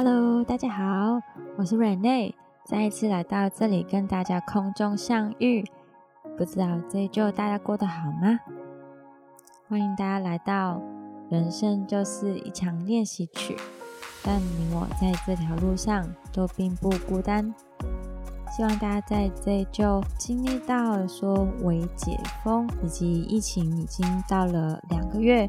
Hello，大家好，我是 Rene，再一次来到这里跟大家空中相遇。不知道这一周大家过得好吗？欢迎大家来到人生就是一场练习曲，但你我在这条路上都并不孤单。希望大家在这就经历到说微解封，以及疫情已经到了两个月，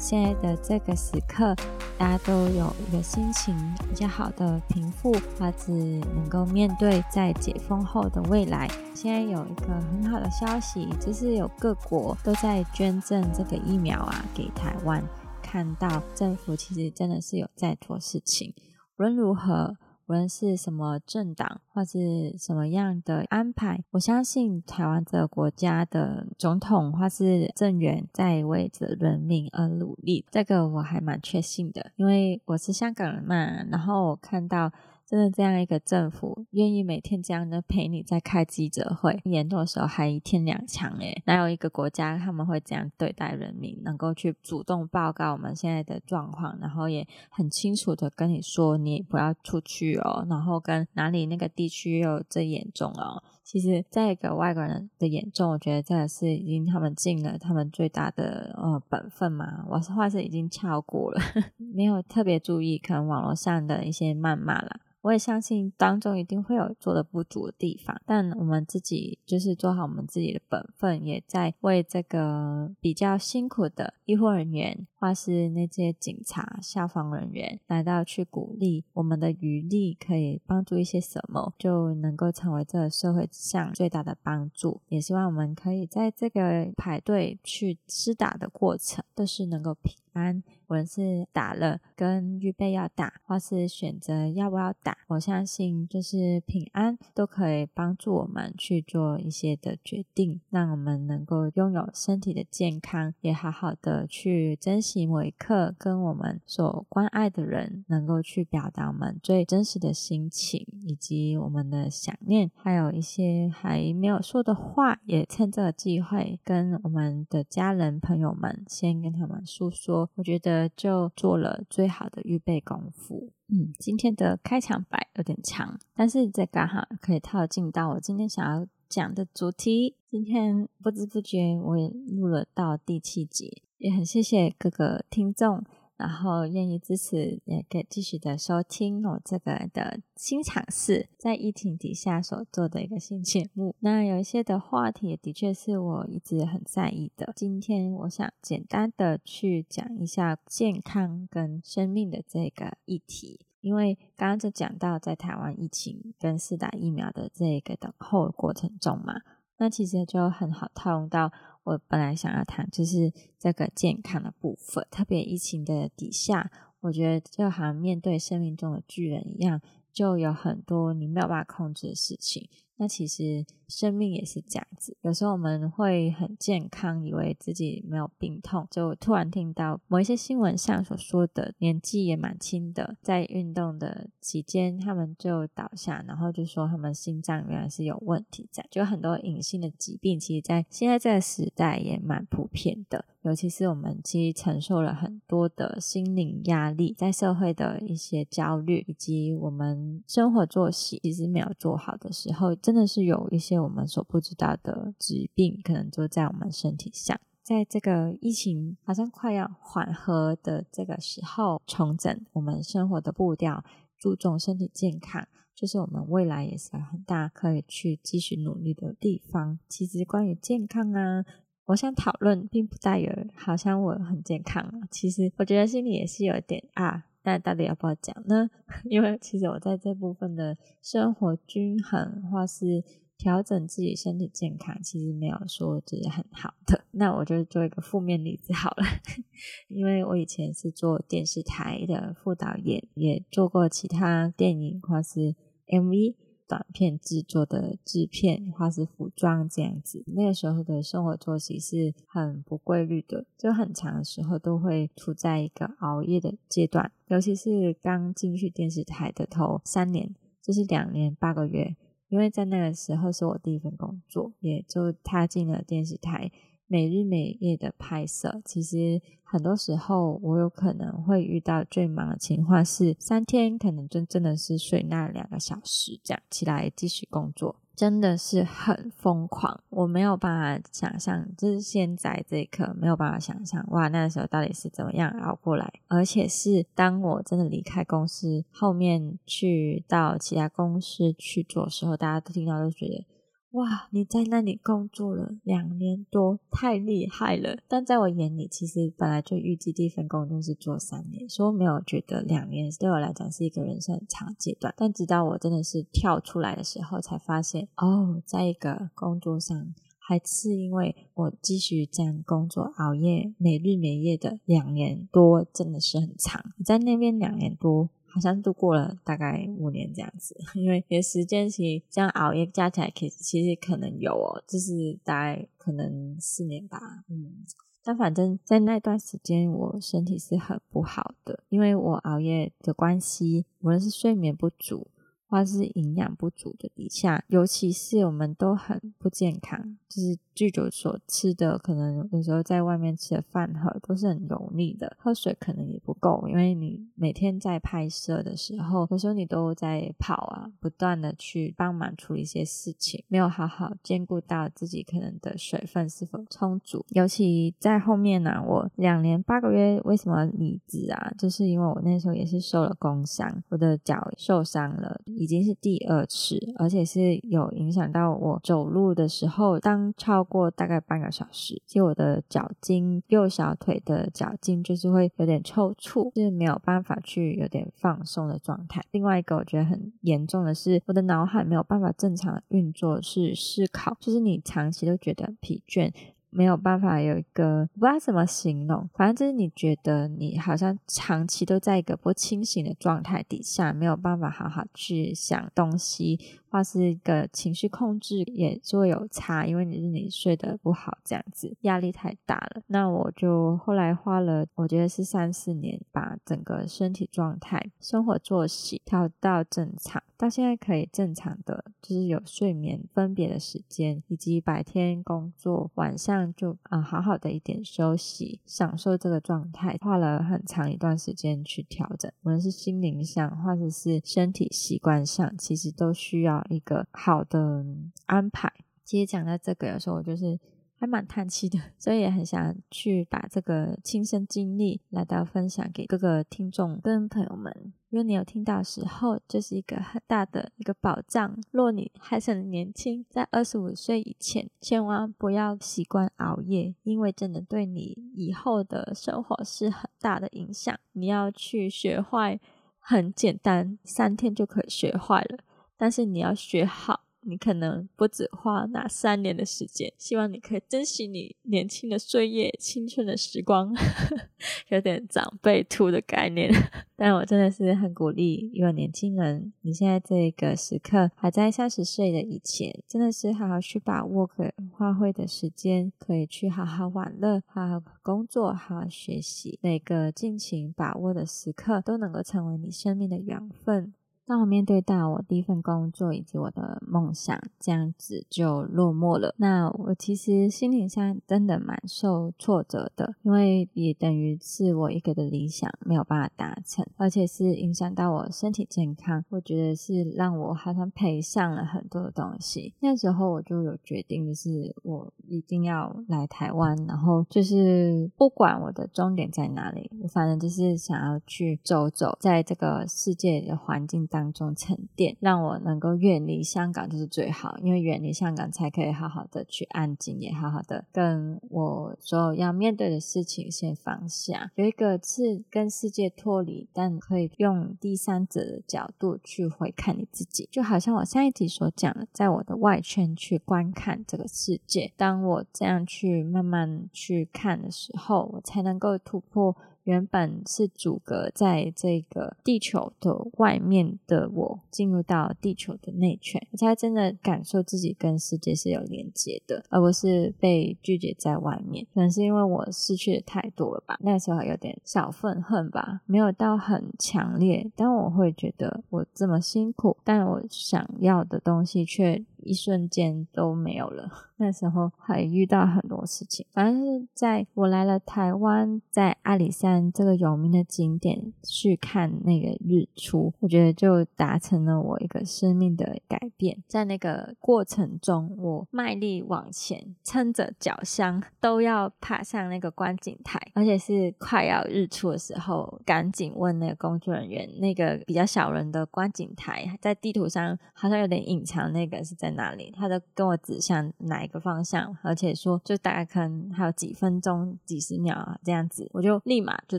现在的这个时刻，大家都有一个心情比较好的平复，或者能够面对在解封后的未来。现在有一个很好的消息，就是有各国都在捐赠这个疫苗啊给台湾，看到政府其实真的是有在做事情。无论如何。无论是什么政党或是什么样的安排，我相信台湾这个国家的总统或是政员在为着人民而努力，这个我还蛮确信的，因为我是香港人嘛，然后我看到。真的这样一个政府愿意每天这样的陪你在开记者会，严重的时候还一天两场诶，哪有一个国家他们会这样对待人民，能够去主动报告我们现在的状况，然后也很清楚的跟你说你不要出去哦，然后跟哪里那个地区又最严重哦。其实在一个外国人的眼中，我觉得这个是已经他们尽了他们最大的呃本分嘛，我是话是已经超过了，没有特别注意可能网络上的一些谩骂了。我也相信当中一定会有做的不足的地方，但我们自己就是做好我们自己的本分，也在为这个比较辛苦的医护人员，或是那些警察、消防人员来到去鼓励我们的余力，可以帮助一些什么，就能够成为这个社会上最大的帮助。也希望我们可以在这个排队去施打的过程，都是能够平安。无论是打了跟预备要打，或是选择要不要打，我相信就是平安都可以帮助我们去做一些的决定，让我们能够拥有身体的健康，也好好的去珍惜每一刻，跟我们所关爱的人能够去表达我们最真实的心情，以及我们的想念，还有一些还没有说的话，也趁这个机会跟我们的家人朋友们先跟他们诉说。我觉得。就做了最好的预备功夫。嗯，今天的开场白有点长，但是这刚好可以套进到我今天想要讲的主题。今天不知不觉我也录了到第七集，也很谢谢各个听众。然后愿意支持，也可以继续的收听我这个的新尝试，在疫情底下所做的一个新节目。那有一些的话题，的确是我一直很在意的。今天我想简单的去讲一下健康跟生命的这个议题，因为刚刚就讲到在台湾疫情跟四打疫苗的这个等候过程中嘛，那其实就很好套用到。我本来想要谈就是这个健康的部分，特别疫情的底下，我觉得就好像面对生命中的巨人一样，就有很多你没有办法控制的事情。那其实生命也是这样子，有时候我们会很健康，以为自己没有病痛，就突然听到某一些新闻上所说的，年纪也蛮轻的，在运动的期间他们就倒下，然后就说他们心脏原来是有问题在，就很多隐性的疾病，其实在现在这个时代也蛮普遍的。尤其是我们其实承受了很多的心灵压力，在社会的一些焦虑，以及我们生活作息其实没有做好的时候，真的是有一些我们所不知道的疾病，可能就在我们身体上。在这个疫情好像快要缓和的这个时候，重整我们生活的步调，注重身体健康，就是我们未来也是很大可以去继续努力的地方。其实关于健康啊。我想讨论，并不带有好像我很健康。其实我觉得心里也是有一点啊，那到底要不要讲呢？因为其实我在这部分的生活均衡，或是调整自己身体健康，其实没有说就是很好的。那我就做一个负面例子好了，因为我以前是做电视台的副导演，也做过其他电影或是 MV。短片制作的制片，或是服装这样子，那个时候的生活作息是很不规律的，就很长的时候都会处在一个熬夜的阶段。尤其是刚进去电视台的头三年，就是两年八个月，因为在那个时候是我第一份工作，也就踏进了电视台，每日每夜的拍摄，其实很多时候我有可能会遇到最忙的情况是三天可能真真的是睡那两个小时，这样起来继续工作。真的是很疯狂，我没有办法想象，就是现在这一刻没有办法想象，哇，那时候到底是怎么样熬过来？而且是当我真的离开公司，后面去到其他公司去做时候，大家都听到都觉得。哇，你在那里工作了两年多，太厉害了！但在我眼里，其实本来就预计第一份工作是做三年，所以我没有觉得两年对我来讲是一个人生很长阶段。但直到我真的是跳出来的时候，才发现哦，在一个工作上，还是因为我继续这样工作，熬夜，每日每夜的两年多，真的是很长。在那边两年多。好像度过了大概五年这样子，因为有时间其实这样熬夜加起来，其实其实可能有哦，就是大概可能四年吧，嗯，但反正在那段时间我身体是很不好的，因为我熬夜的关系，无论是睡眠不足。或是营养不足的底下，尤其是我们都很不健康，就是剧组所吃的，可能有时候在外面吃的饭盒都是很油腻的，喝水可能也不够，因为你每天在拍摄的时候，有时候你都在跑啊，不断的去帮忙处理一些事情，没有好好兼顾到自己可能的水分是否充足。尤其在后面呢，我两年八个月为什么离职啊？就是因为我那时候也是受了工伤，我的脚受伤了。已经是第二次，而且是有影响到我走路的时候，当超过大概半个小时，就我的脚筋，右小腿的脚筋就是会有点抽搐，就是没有办法去有点放松的状态。另外一个我觉得很严重的是，我的脑海没有办法正常运作，是思考，就是你长期都觉得疲倦。没有办法有一个不知道怎么形容，反正就是你觉得你好像长期都在一个不清醒的状态底下，没有办法好好去想东西。或是一个情绪控制也就会有差，因为你是你睡得不好这样子，压力太大了。那我就后来花了，我觉得是三四年，把整个身体状态、生活作息调到正常，到现在可以正常的，就是有睡眠分别的时间，以及白天工作，晚上就啊好好的一点休息，享受这个状态，花了很长一段时间去调整，无论是心灵上或者是身体习惯上，其实都需要。一个好的安排。其实讲到这个，有时候我就是还蛮叹气的，所以也很想去把这个亲身经历来到分享给各个听众跟朋友们。如果你有听到时候，就是一个很大的一个保障。若你还是很年轻，在二十五岁以前，千万不要习惯熬夜，因为真的对你以后的生活是很大的影响。你要去学坏，很简单，三天就可以学坏了。但是你要学好。你可能不止花那三年的时间，希望你可以珍惜你年轻的岁月、青春的时光，有点长辈图的概念。但我真的是很鼓励，因为年轻人你现在这个时刻还在三十岁的以前，真的是好好去把握可花费的时间，可以去好好玩乐、好好工作、好好学习，每个尽情把握的时刻都能够成为你生命的养分。当我面对到我第一份工作以及我的梦想这样子就落寞了，那我其实心理上真的蛮受挫折的，因为也等于是我一个的理想没有办法达成，而且是影响到我身体健康，我觉得是让我好像赔上了很多的东西。那时候我就有决定，就是我一定要来台湾，然后就是不管我的终点在哪里，我反正就是想要去走走，在这个世界的环境当。当中沉淀，让我能够远离香港就是最好，因为远离香港才可以好好的去安静，也好好的跟我所有要面对的事情先放下，有一个是跟世界脱离，但可以用第三者的角度去回看你自己，就好像我上一集所讲的，在我的外圈去观看这个世界，当我这样去慢慢去看的时候，我才能够突破。原本是阻隔在这个地球的外面的我，进入到地球的内圈，我才真的感受自己跟世界是有连接的，而不是被拒绝在外面。可能是因为我失去的太多了吧，那时候有点小愤恨吧，没有到很强烈，但我会觉得我这么辛苦，但我想要的东西却。一瞬间都没有了。那时候还遇到很多事情，反正是在我来了台湾，在阿里山这个有名的景点去看那个日出，我觉得就达成了我一个生命的改变。在那个过程中，我卖力往前，撑着脚箱都要爬上那个观景台，而且是快要日出的时候，赶紧问那个工作人员，那个比较小人的观景台在地图上好像有点隐藏，那个是在在哪里？他就跟我指向哪。一个方向，而且说就大概可能还有几分钟、几十秒啊这样子，我就立马就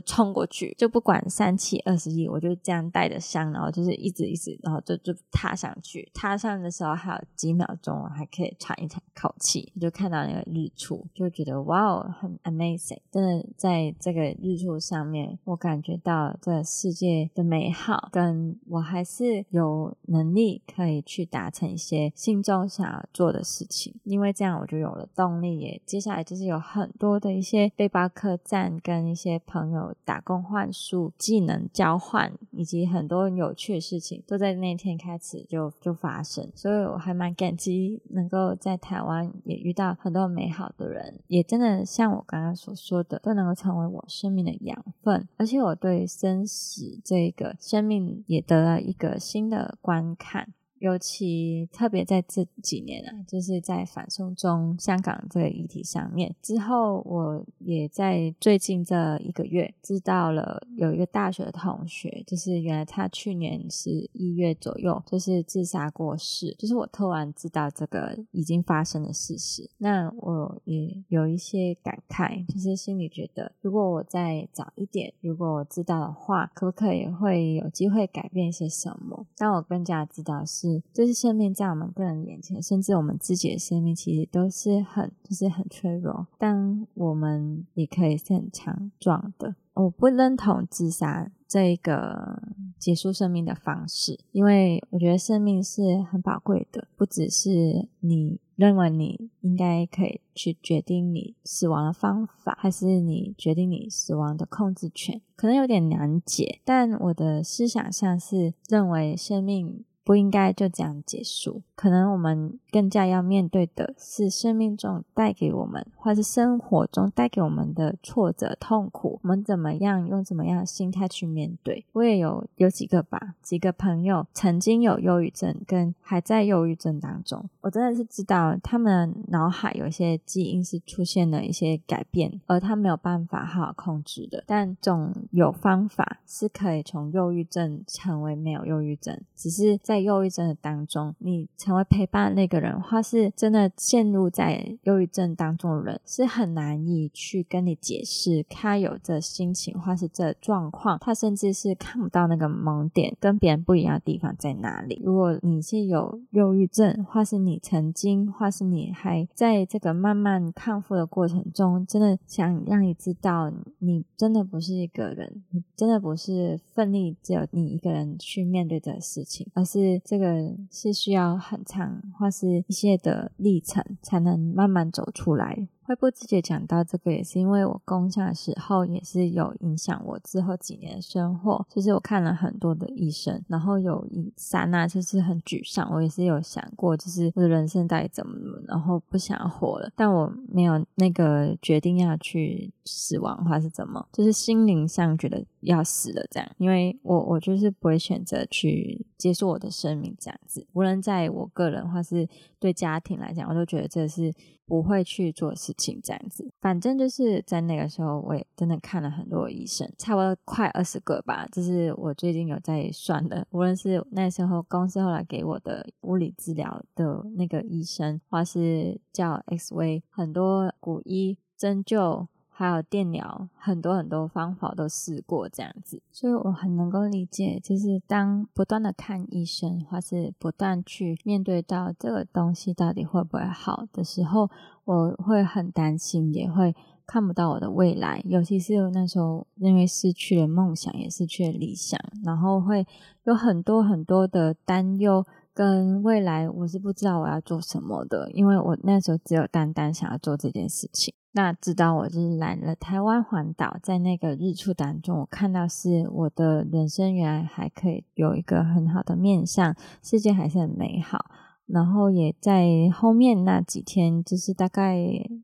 冲过去，就不管三七二十一，我就这样带着香，然后就是一直一直，然后就就踏上去。踏上的时候还有几秒钟，还可以喘一喘口气，我就看到那个日出，就觉得哇哦，很 amazing！真的在这个日出上面，我感觉到这世界的美好，跟我还是有能力可以去达成一些心中想要做的事情，因为。这样我就有了动力，也接下来就是有很多的一些背包客栈，跟一些朋友打工换术、技能交换，以及很多有趣的事情，都在那天开始就就发生。所以我还蛮感激能够在台湾也遇到很多美好的人，也真的像我刚刚所说的，都能够成为我生命的养分。而且我对生死这个生命也得了一个新的观看。尤其特别在这几年啊，就是在反送中香港这个议题上面之后，我也在最近这一个月知道了有一个大学的同学，就是原来他去年是一月左右就是自杀过世，就是我突然知道这个已经发生的事实，那我也有一些感慨，就是心里觉得，如果我再早一点，如果我知道的话，可不可以会有机会改变些什么？但我更加知道是。就是生命在我们个人眼前，甚至我们自己的生命，其实都是很，就是很脆弱。但我们也可以是很强壮的。我不认同自杀这个结束生命的方式，因为我觉得生命是很宝贵的，不只是你认为你应该可以去决定你死亡的方法，还是你决定你死亡的控制权，可能有点难解。但我的思想上是认为生命。不应该就这样结束。可能我们更加要面对的是生命中带给我们，或是生活中带给我们的挫折、痛苦。我们怎么样用怎么样心态去面对？我也有有几个吧，几个朋友曾经有忧郁症，跟还在忧郁症当中。我真的是知道他们脑海有一些基因是出现了一些改变，而他没有办法好好控制的。但总有方法是可以从忧郁症成为没有忧郁症，只是在忧郁症的当中，你。成为陪伴那个人，或是真的陷入在忧郁症当中的人，是很难以去跟你解释他有这心情，或是这状况，他甚至是看不到那个盲点，跟别人不一样的地方在哪里。如果你是有忧郁症，或是你曾经，或是你还在这个慢慢康复的过程中，真的想让你知道，你真的不是一个人，你真的不是奋力只有你一个人去面对这个事情，而是这个是需要很。长或是一些的历程，才能慢慢走出来。会不自觉讲到这个，也是因为我工伤的时候，也是有影响我之后几年的生活。就是我看了很多的医生，然后有一刹那就是很沮丧。我也是有想过，就是我的人生到底怎么，然后不想活了。但我没有那个决定要去死亡，或是怎么，就是心灵上觉得要死了这样。因为我我就是不会选择去结束我的生命这样子。无论在我个人或是对家庭来讲，我都觉得这是。不会去做事情这样子，反正就是在那个时候，我也真的看了很多医生，差不多快二十个吧。这是我最近有在算的，无论是那时候公司后来给我的物理治疗的那个医生，或是叫 XV，，很多古医针灸。还有电疗，很多很多方法都试过这样子，所以我很能够理解，就是当不断的看医生，或是不断去面对到这个东西到底会不会好的时候，我会很担心，也会看不到我的未来。尤其是那时候，因为失去了梦想，也失去了理想，然后会有很多很多的担忧，跟未来我是不知道我要做什么的，因为我那时候只有单单想要做这件事情。那直到我就是来了台湾环岛，在那个日出当中，我看到是我的人生原来还可以有一个很好的面向，世界还是很美好。然后也在后面那几天，就是大概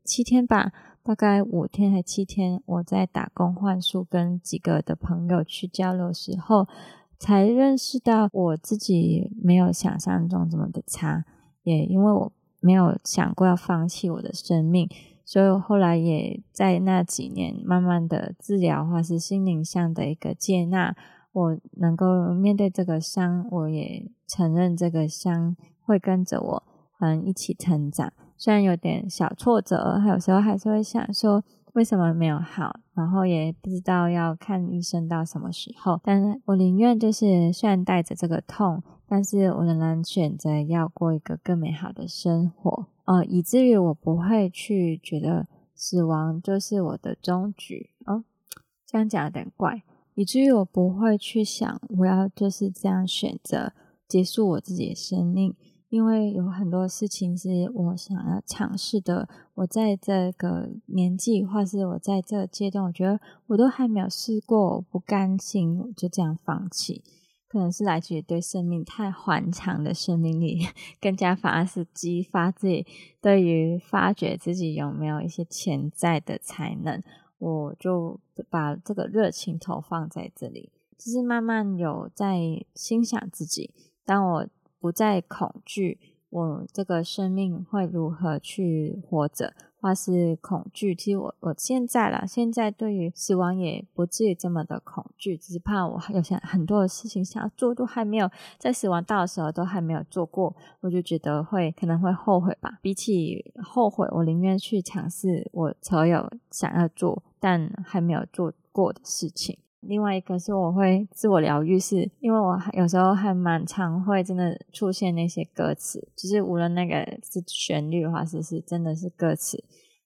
七天吧，大概五天还七天，我在打工换宿，跟几个的朋友去交流时候，才认识到我自己没有想象中这么的差，也因为我没有想过要放弃我的生命，所以后来也在那几年慢慢的治疗或是心灵上的一个接纳，我能够面对这个伤，我也承认这个伤。会跟着我，嗯，一起成长。虽然有点小挫折，还有时候还是会想说，为什么没有好？然后也不知道要看医生到什么时候。但我宁愿就是虽然带着这个痛，但是我仍然选择要过一个更美好的生活。呃，以至于我不会去觉得死亡就是我的终局。哦，这样讲有点怪。以至于我不会去想，我要就是这样选择结束我自己的生命。因为有很多事情是我想要尝试的，我在这个年纪，或是我在这个阶段，我觉得我都还没有试过，我不甘心，就这样放弃。可能是来自于对生命太顽强的生命力，更加反而是激发自己对于发掘自己有没有一些潜在的才能，我就把这个热情投放在这里，就是慢慢有在欣赏自己。当我。不再恐惧，我这个生命会如何去活着，或是恐惧？其实我我现在啦，现在对于死亡也不至于这么的恐惧，只是怕我有些很多的事情想要做，都还没有在死亡到的时候都还没有做过，我就觉得会可能会后悔吧。比起后悔，我宁愿去尝试我所有想要做但还没有做过的事情。另外一个是我会自我疗愈，是因为我有时候还蛮常会真的出现那些歌词，就是无论那个是旋律的话，是是真的是歌词，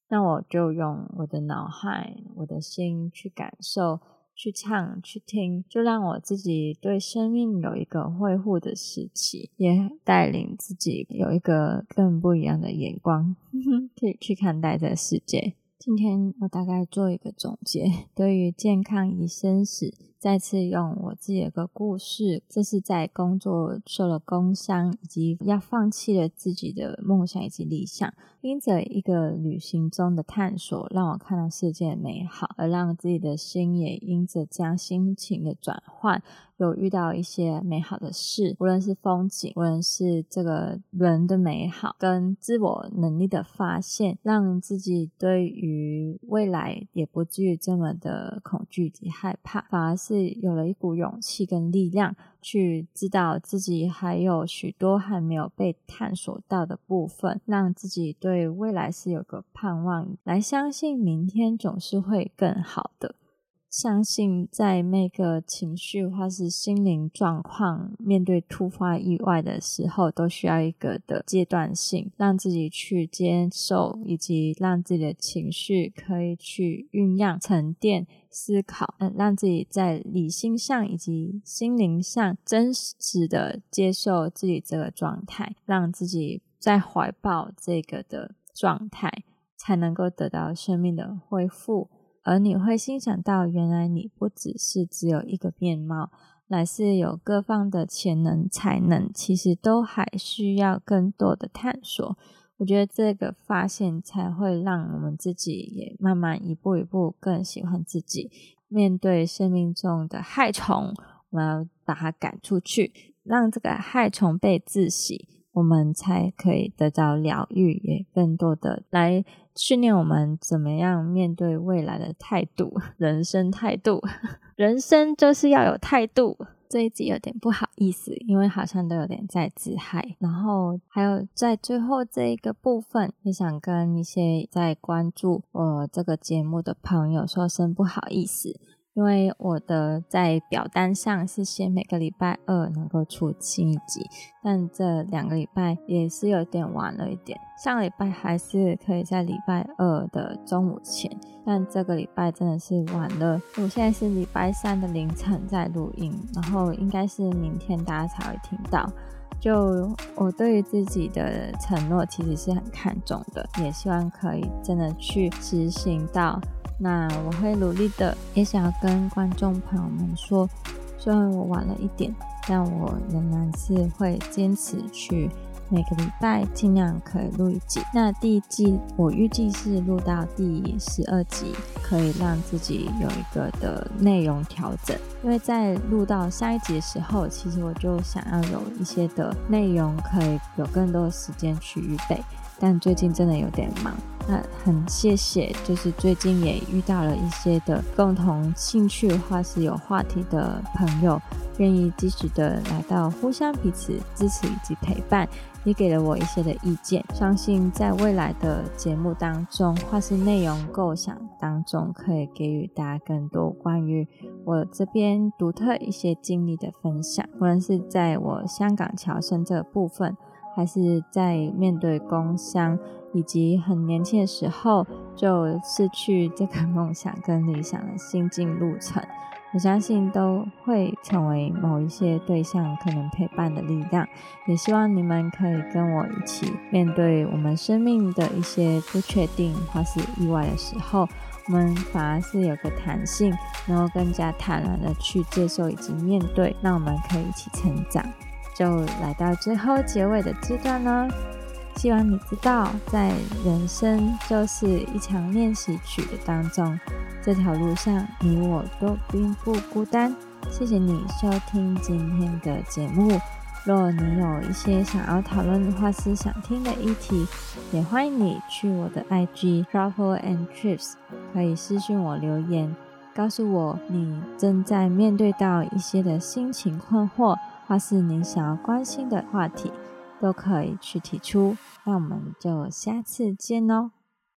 那我就用我的脑海、我的心去感受、去唱、去听，就让我自己对生命有一个恢复的时期，也带领自己有一个更不一样的眼光，可以去看待这个世界。今天我大概做一个总结，对于健康与生死，再次用我自己的个故事，这是在工作受了工伤，以及要放弃了自己的梦想以及理想，因着一个旅行中的探索，让我看到世界的美好，而让自己的心也因着这样心情的转换。有遇到一些美好的事，无论是风景，无论是这个人的美好，跟自我能力的发现，让自己对于未来也不至于这么的恐惧及害怕，反而是有了一股勇气跟力量，去知道自己还有许多还没有被探索到的部分，让自己对未来是有个盼望，来相信明天总是会更好的。相信在每个情绪或是心灵状况面对突发意外的时候，都需要一个的阶段性，让自己去接受，以及让自己的情绪可以去酝酿、沉淀、思考，嗯，让自己在理性上以及心灵上真实的接受自己这个状态，让自己在怀抱这个的状态，才能够得到生命的恢复。而你会欣赏到，原来你不只是只有一个面貌，乃是有各方的潜能才能，其实都还需要更多的探索。我觉得这个发现才会让我们自己也慢慢一步一步更喜欢自己。面对生命中的害虫，我们要把它赶出去，让这个害虫被自洗，我们才可以得到疗愈，也更多的来。训练我们怎么样面对未来的态度，人生态度，人生就是要有态度。这一集有点不好意思，因为好像都有点在自嗨。然后还有在最后这一个部分，也想跟一些在关注我这个节目的朋友说声不好意思。因为我的在表单上是写每个礼拜二能够出新一集，但这两个礼拜也是有点晚了一点。上个礼拜还是可以在礼拜二的中午前，但这个礼拜真的是晚了。我现在是礼拜三的凌晨在录音，然后应该是明天大家才会听到。就我对于自己的承诺其实是很看重的，也希望可以真的去执行到。那我会努力的，也想要跟观众朋友们说，虽然我晚了一点，但我仍然是会坚持去每个礼拜尽量可以录一集。那第一季我预计是录到第十二集，可以让自己有一个的内容调整。因为在录到下一集的时候，其实我就想要有一些的内容可以有更多的时间去预备。但最近真的有点忙，那很谢谢，就是最近也遇到了一些的共同兴趣或是有话题的朋友，愿意积极的来到互相彼此支持以及陪伴，也给了我一些的意见。相信在未来的节目当中，或是内容构想当中，可以给予大家更多关于我这边独特一些经历的分享，无论是在我香港侨生这个部分。还是在面对工伤，以及很年轻的时候就失去这个梦想跟理想的心境路程，我相信都会成为某一些对象可能陪伴的力量。也希望你们可以跟我一起面对我们生命的一些不确定或是意外的时候，我们反而是有个弹性，能够更加坦然的去接受以及面对，让我们可以一起成长。就来到最后结尾的阶段呢，希望你知道，在人生就是一场练习曲的当中，这条路上你我都并不孤单。谢谢你收听今天的节目。若你有一些想要讨论或是想听的议题，也欢迎你去我的 IG Travel and Trips，可以私信我留言，告诉我你正在面对到一些的心情困惑。或是您想要关心的话题，都可以去提出。那我们就下次见喽。